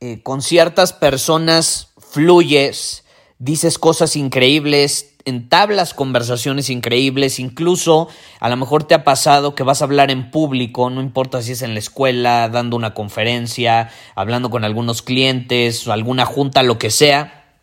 eh, con ciertas personas fluyes, dices cosas increíbles, entablas conversaciones increíbles, incluso a lo mejor te ha pasado que vas a hablar en público, no importa si es en la escuela, dando una conferencia, hablando con algunos clientes alguna junta, lo que sea.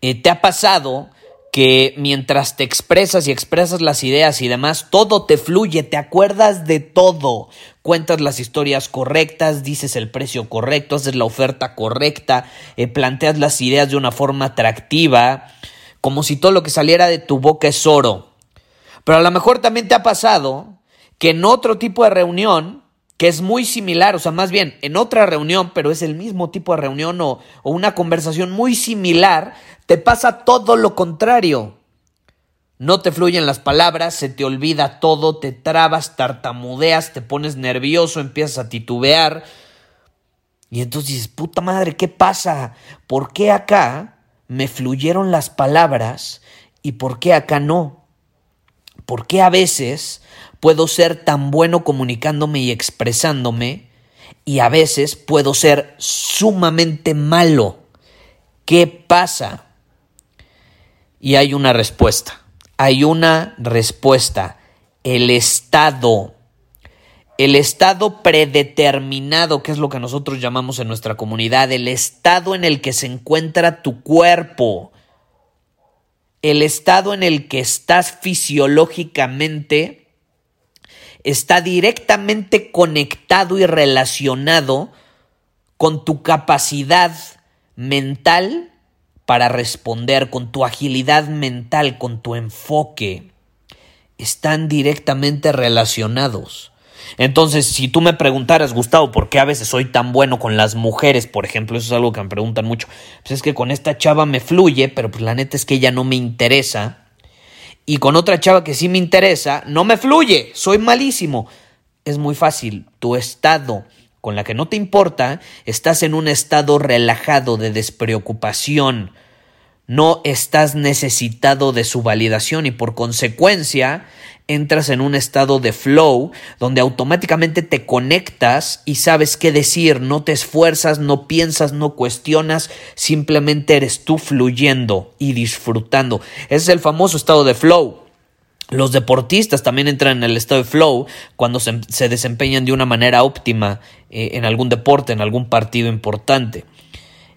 Eh, ¿Te ha pasado que mientras te expresas y expresas las ideas y demás, todo te fluye, te acuerdas de todo, cuentas las historias correctas, dices el precio correcto, haces la oferta correcta, eh, planteas las ideas de una forma atractiva, como si todo lo que saliera de tu boca es oro. Pero a lo mejor también te ha pasado que en otro tipo de reunión, que es muy similar, o sea, más bien en otra reunión, pero es el mismo tipo de reunión o, o una conversación muy similar, te pasa todo lo contrario. No te fluyen las palabras, se te olvida todo, te trabas, tartamudeas, te pones nervioso, empiezas a titubear. Y entonces dices, puta madre, ¿qué pasa? ¿Por qué acá me fluyeron las palabras y por qué acá no? ¿Por qué a veces puedo ser tan bueno comunicándome y expresándome y a veces puedo ser sumamente malo? ¿Qué pasa? Y hay una respuesta. Hay una respuesta. El estado. El estado predeterminado, que es lo que nosotros llamamos en nuestra comunidad, el estado en el que se encuentra tu cuerpo, el estado en el que estás fisiológicamente, está directamente conectado y relacionado con tu capacidad mental para responder, con tu agilidad mental, con tu enfoque, están directamente relacionados. Entonces, si tú me preguntaras, Gustavo, ¿por qué a veces soy tan bueno con las mujeres, por ejemplo? Eso es algo que me preguntan mucho. Pues es que con esta chava me fluye, pero pues la neta es que ella no me interesa. Y con otra chava que sí me interesa, no me fluye, soy malísimo. Es muy fácil, tu estado con la que no te importa, estás en un estado relajado de despreocupación, no estás necesitado de su validación y por consecuencia entras en un estado de flow donde automáticamente te conectas y sabes qué decir, no te esfuerzas, no piensas, no cuestionas, simplemente eres tú fluyendo y disfrutando. Ese es el famoso estado de flow. Los deportistas también entran en el estado de flow cuando se, desempeñan de una manera óptima eh, en algún deporte, en algún partido importante.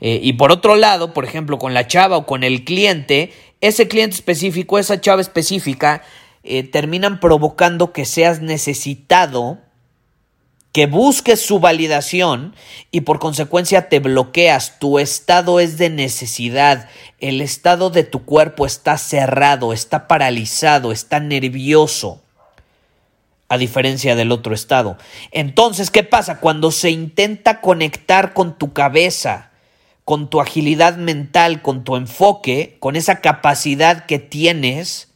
Eh, y por otro lado, por ejemplo, con la chava o con el cliente, ese cliente específico, esa chava específica, eh, terminan provocando que seas necesitado, que busques su validación y por consecuencia te bloqueas. Tu estado es de necesidad. El estado de tu cuerpo está cerrado, está paralizado, está nervioso a diferencia del otro estado. Entonces, ¿qué pasa? Cuando se intenta conectar con tu cabeza, con tu agilidad mental, con tu enfoque, con esa capacidad que tienes,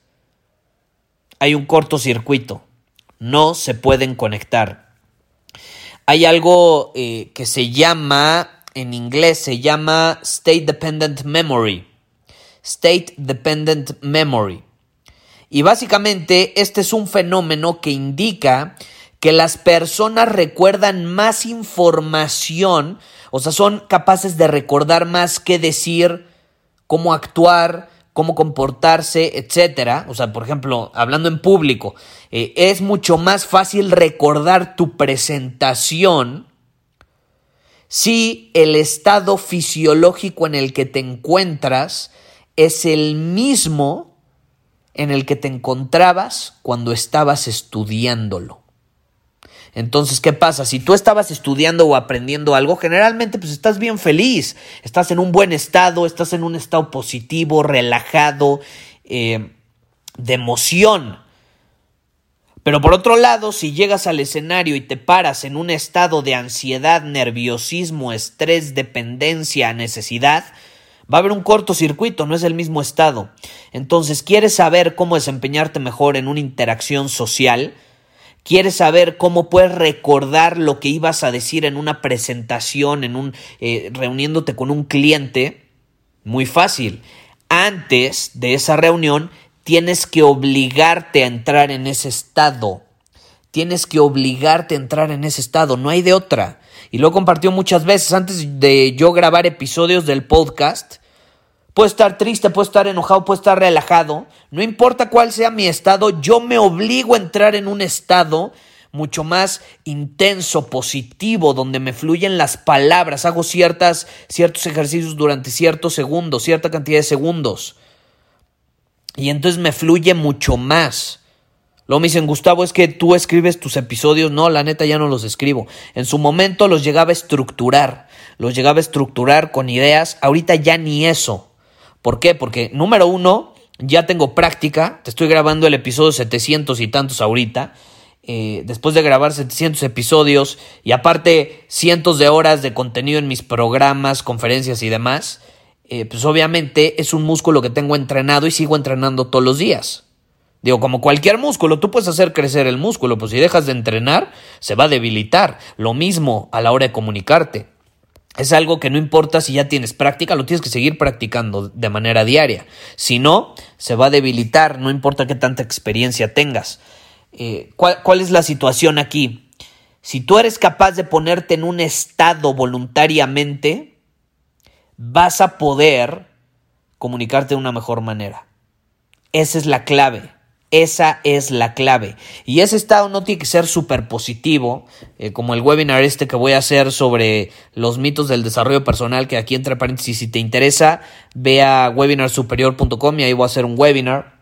hay un cortocircuito. No se pueden conectar. Hay algo eh, que se llama, en inglés se llama State Dependent Memory. State Dependent Memory. Y básicamente este es un fenómeno que indica que las personas recuerdan más información, o sea, son capaces de recordar más que decir, cómo actuar, cómo comportarse, etcétera. O sea, por ejemplo, hablando en público, eh, es mucho más fácil recordar tu presentación si el estado fisiológico en el que te encuentras es el mismo en el que te encontrabas cuando estabas estudiándolo. Entonces, ¿qué pasa? Si tú estabas estudiando o aprendiendo algo, generalmente pues estás bien feliz, estás en un buen estado, estás en un estado positivo, relajado, eh, de emoción. Pero por otro lado, si llegas al escenario y te paras en un estado de ansiedad, nerviosismo, estrés, dependencia, necesidad, va a haber un cortocircuito, no es el mismo estado. Entonces, ¿quieres saber cómo desempeñarte mejor en una interacción social? ¿Quieres saber cómo puedes recordar lo que ibas a decir en una presentación, en un eh, reuniéndote con un cliente? Muy fácil. Antes de esa reunión tienes que obligarte a entrar en ese estado. Tienes que obligarte a entrar en ese estado, no hay de otra. Y lo he compartido muchas veces antes de yo grabar episodios del podcast. Puedo estar triste, puedo estar enojado, puedo estar relajado. No importa cuál sea mi estado, yo me obligo a entrar en un estado mucho más intenso, positivo, donde me fluyen las palabras. Hago ciertas, ciertos ejercicios durante ciertos segundos, cierta cantidad de segundos. Y entonces me fluye mucho más. Luego me dicen, Gustavo, es que tú escribes tus episodios. No, la neta ya no los escribo. En su momento los llegaba a estructurar. Los llegaba a estructurar con ideas. Ahorita ya ni eso. ¿Por qué? Porque número uno, ya tengo práctica, te estoy grabando el episodio 700 y tantos ahorita. Eh, después de grabar 700 episodios y aparte cientos de horas de contenido en mis programas, conferencias y demás, eh, pues obviamente es un músculo que tengo entrenado y sigo entrenando todos los días. Digo, como cualquier músculo, tú puedes hacer crecer el músculo, pues si dejas de entrenar, se va a debilitar. Lo mismo a la hora de comunicarte. Es algo que no importa si ya tienes práctica, lo tienes que seguir practicando de manera diaria. Si no, se va a debilitar, no importa qué tanta experiencia tengas. Eh, ¿cuál, ¿Cuál es la situación aquí? Si tú eres capaz de ponerte en un estado voluntariamente, vas a poder comunicarte de una mejor manera. Esa es la clave. Esa es la clave. Y ese estado no tiene que ser súper positivo, eh, como el webinar este que voy a hacer sobre los mitos del desarrollo personal, que aquí entre paréntesis, si te interesa, ve a webinarsuperior.com y ahí voy a hacer un webinar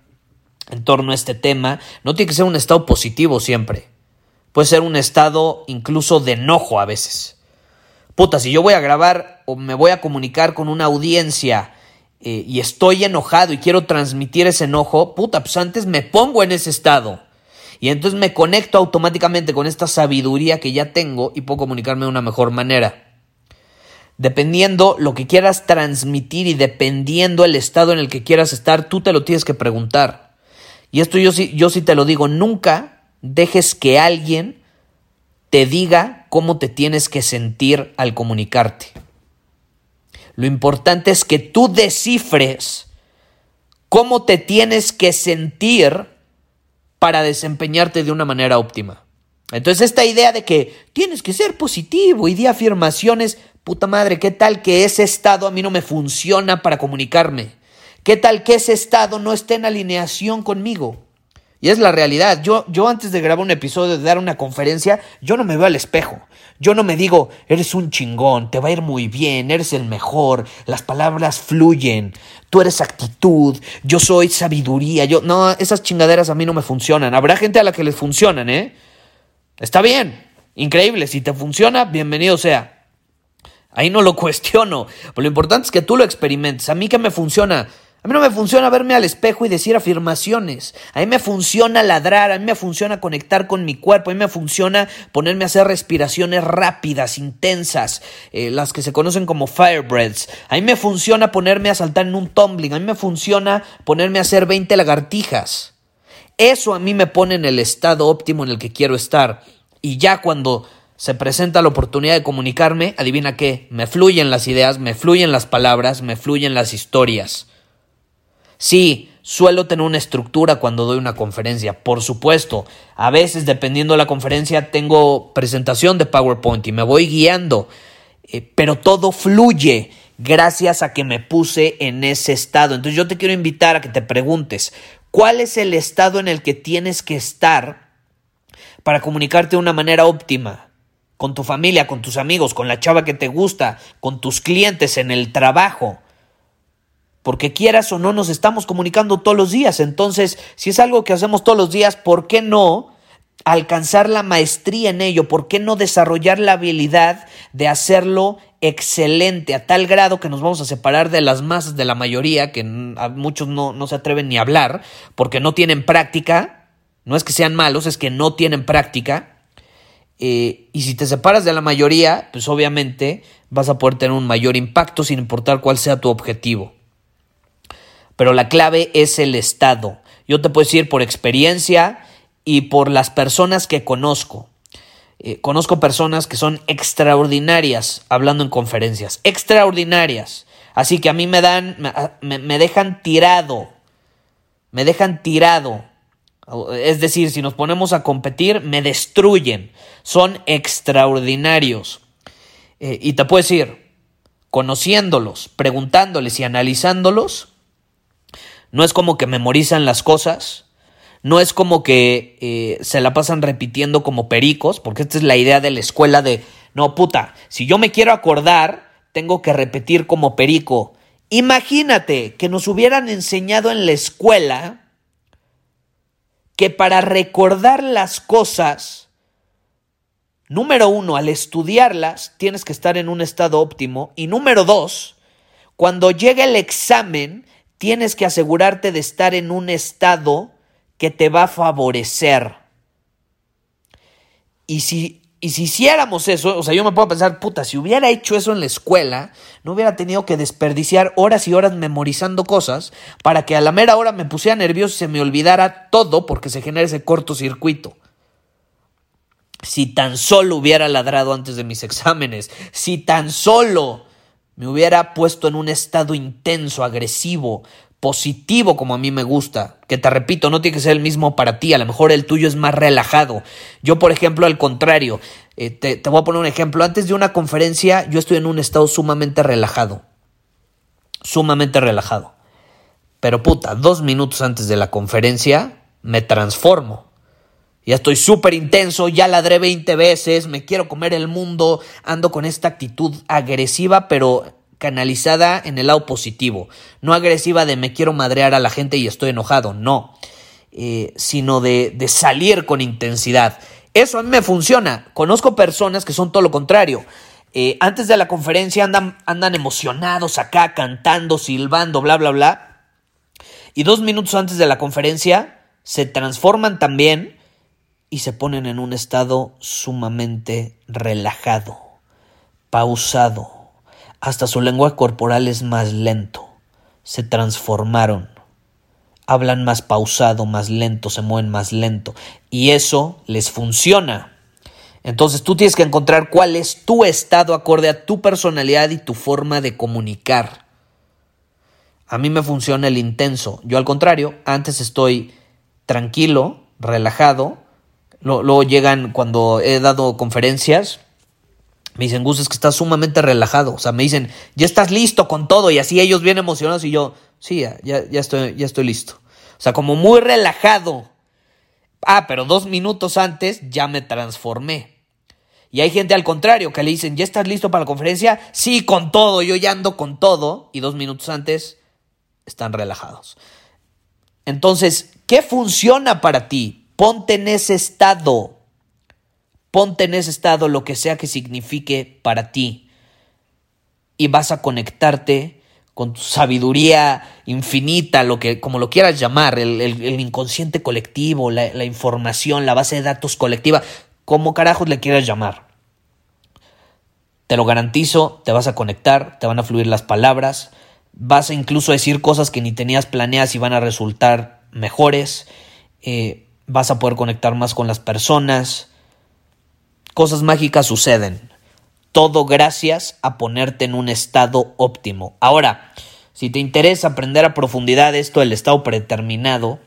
en torno a este tema. No tiene que ser un estado positivo siempre. Puede ser un estado incluso de enojo a veces. Puta, si yo voy a grabar o me voy a comunicar con una audiencia eh, y estoy enojado y quiero transmitir ese enojo, puta, pues antes me pongo en ese estado. Y entonces me conecto automáticamente con esta sabiduría que ya tengo y puedo comunicarme de una mejor manera. Dependiendo lo que quieras transmitir y dependiendo el estado en el que quieras estar, tú te lo tienes que preguntar. Y esto yo sí, yo sí te lo digo, nunca dejes que alguien te diga cómo te tienes que sentir al comunicarte. Lo importante es que tú descifres cómo te tienes que sentir para desempeñarte de una manera óptima. Entonces esta idea de que tienes que ser positivo y de afirmaciones, puta madre, ¿qué tal que ese estado a mí no me funciona para comunicarme? ¿Qué tal que ese estado no esté en alineación conmigo? Y es la realidad. Yo, yo antes de grabar un episodio, de dar una conferencia, yo no me veo al espejo. Yo no me digo, eres un chingón, te va a ir muy bien, eres el mejor, las palabras fluyen, tú eres actitud, yo soy sabiduría. Yo, no, esas chingaderas a mí no me funcionan. Habrá gente a la que les funcionan, ¿eh? Está bien, increíble. Si te funciona, bienvenido sea. Ahí no lo cuestiono. Pero lo importante es que tú lo experimentes. A mí que me funciona a mí no me funciona verme al espejo y decir afirmaciones. A mí me funciona ladrar, a mí me funciona conectar con mi cuerpo, a mí me funciona ponerme a hacer respiraciones rápidas, intensas, eh, las que se conocen como fire breaths. A mí me funciona ponerme a saltar en un tumbling, a mí me funciona ponerme a hacer 20 lagartijas. Eso a mí me pone en el estado óptimo en el que quiero estar. Y ya cuando se presenta la oportunidad de comunicarme, adivina qué, me fluyen las ideas, me fluyen las palabras, me fluyen las historias. Sí, suelo tener una estructura cuando doy una conferencia, por supuesto. A veces, dependiendo de la conferencia, tengo presentación de PowerPoint y me voy guiando, eh, pero todo fluye gracias a que me puse en ese estado. Entonces yo te quiero invitar a que te preguntes, ¿cuál es el estado en el que tienes que estar para comunicarte de una manera óptima? con tu familia, con tus amigos, con la chava que te gusta, con tus clientes en el trabajo. Porque quieras o no, nos estamos comunicando todos los días. Entonces, si es algo que hacemos todos los días, ¿por qué no alcanzar la maestría en ello? ¿Por qué no desarrollar la habilidad de hacerlo excelente a tal grado que nos vamos a separar de las masas de la mayoría, que muchos no, no se atreven ni a hablar, porque no tienen práctica? No es que sean malos, es que no tienen práctica eh, y si te separas de la mayoría, pues obviamente vas a poder tener un mayor impacto sin importar cuál sea tu objetivo. Pero la clave es el estado. Yo te puedo decir por experiencia y por las personas que conozco. Eh, conozco personas que son extraordinarias hablando en conferencias. Extraordinarias. Así que a mí me dan, me dejan tirado. Me dejan tirado es decir, si nos ponemos a competir, me destruyen. Son extraordinarios. Eh, y te puedo decir, conociéndolos, preguntándoles y analizándolos, no es como que memorizan las cosas, no es como que eh, se la pasan repitiendo como pericos, porque esta es la idea de la escuela de, no, puta, si yo me quiero acordar, tengo que repetir como perico. Imagínate que nos hubieran enseñado en la escuela que para recordar las cosas, número uno, al estudiarlas, tienes que estar en un estado óptimo. Y número dos, cuando llegue el examen, tienes que asegurarte de estar en un estado que te va a favorecer. Y si y si hiciéramos eso, o sea, yo me puedo pensar, puta, si hubiera hecho eso en la escuela, no hubiera tenido que desperdiciar horas y horas memorizando cosas para que a la mera hora me pusiera nervioso y se me olvidara todo porque se genera ese cortocircuito. Si tan solo hubiera ladrado antes de mis exámenes, si tan solo me hubiera puesto en un estado intenso, agresivo, positivo como a mí me gusta, que te repito, no tiene que ser el mismo para ti, a lo mejor el tuyo es más relajado. Yo, por ejemplo, al contrario, eh, te, te, voy a poner un ejemplo, antes de una conferencia yo estoy en un estado sumamente relajado, sumamente relajado. Pero puta, dos minutos antes de la conferencia me transformo. Ya estoy súper intenso, ya ladré 20 veces, me quiero comer el mundo, ando con esta actitud agresiva, pero canalizada en el lado positivo, no agresiva de me quiero madrear a la gente y estoy enojado, no, eh, sino de, de salir con intensidad. Eso a mí me funciona. Conozco personas que son todo lo contrario. Eh, antes de la conferencia andan, andan emocionados acá, cantando, silbando, bla, bla, bla. Y dos minutos antes de la conferencia se transforman también y se ponen en un estado sumamente relajado, pausado hasta su lengua corporal es más lento. Se transformaron. Hablan más pausado, más lento, se mueven más lento. Y eso les funciona. Entonces tú tienes que encontrar cuál es tu estado acorde a tu personalidad y tu forma de comunicar. A mí me funciona el intenso. Yo al contrario, antes estoy tranquilo, relajado. Luego llegan cuando he dado conferencias, me dicen, Gus, es que estás sumamente relajado. O sea, me dicen, ya estás listo con todo. Y así ellos bien emocionados y yo, sí, ya, ya, estoy, ya estoy listo. O sea, como muy relajado. Ah, pero dos minutos antes ya me transformé. Y hay gente al contrario que le dicen, ¿ya estás listo para la conferencia? Sí, con todo, yo ya ando con todo. Y dos minutos antes están relajados. Entonces, ¿qué funciona para ti? Ponte en ese estado. Ponte en ese estado lo que sea que signifique para ti y vas a conectarte con tu sabiduría infinita, lo que, como lo quieras llamar, el, inconsciente colectivo, la, la, información, la base de datos colectiva, como carajos le quieras llamar. Te lo garantizo, te vas a conectar, te van a fluir las palabras, vas a incluso decir cosas que ni tenías planeadas y van a resultar mejores, eh, vas a poder conectar más con las personas, cosas mágicas suceden. Todo gracias a ponerte en un estado óptimo. Ahora, si te interesa aprender a profundidad esto del estado predeterminado,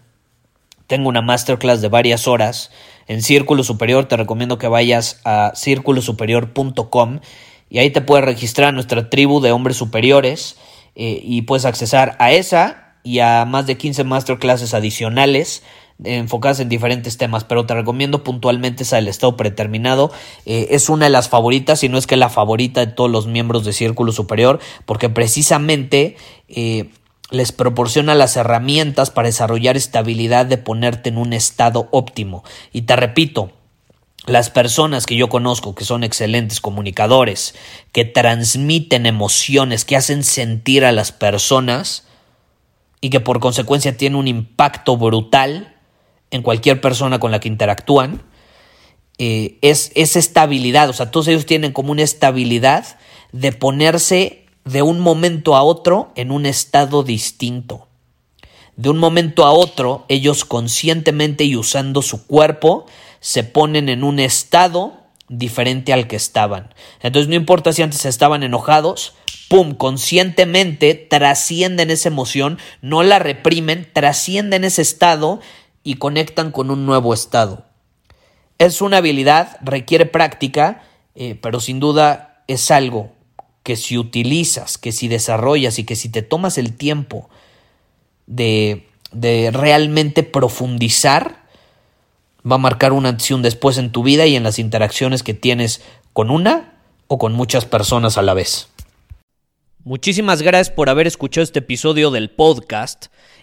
tengo una masterclass de varias horas en Círculo Superior. Te recomiendo que vayas a círculosuperior.com y ahí te puedes registrar a nuestra tribu de hombres superiores eh, y puedes accesar a esa y a más de 15 masterclasses adicionales enfocadas en diferentes temas, pero te recomiendo puntualmente esa del estado predeterminado. Eh, es una de las favoritas, si no es que la favorita de todos los miembros de Círculo Superior, porque precisamente eh, les proporciona las herramientas para desarrollar estabilidad de ponerte en un estado óptimo. Y te repito, las personas que yo conozco que son excelentes comunicadores, que transmiten emociones, que hacen sentir a las personas y que por consecuencia tienen un impacto brutal en cualquier persona con la que interactúan, eh, es, es estabilidad. O sea, todos ellos tienen como una estabilidad de ponerse de un momento a otro en un estado distinto. De un momento a otro, ellos conscientemente y usando su cuerpo, se ponen en un estado diferente al que estaban. Entonces no importa si antes estaban enojados, ¡pum!, conscientemente trascienden esa emoción, no la reprimen, trascienden ese estado y conectan con un nuevo estado. Es una habilidad, requiere práctica, eh, pero sin duda es algo que si utilizas, que si desarrollas y que si te tomas el tiempo de, de realmente profundizar, va a marcar una acción después en tu vida y en las interacciones que tienes con una o con muchas personas a la vez. Muchísimas gracias por haber escuchado este episodio del podcast.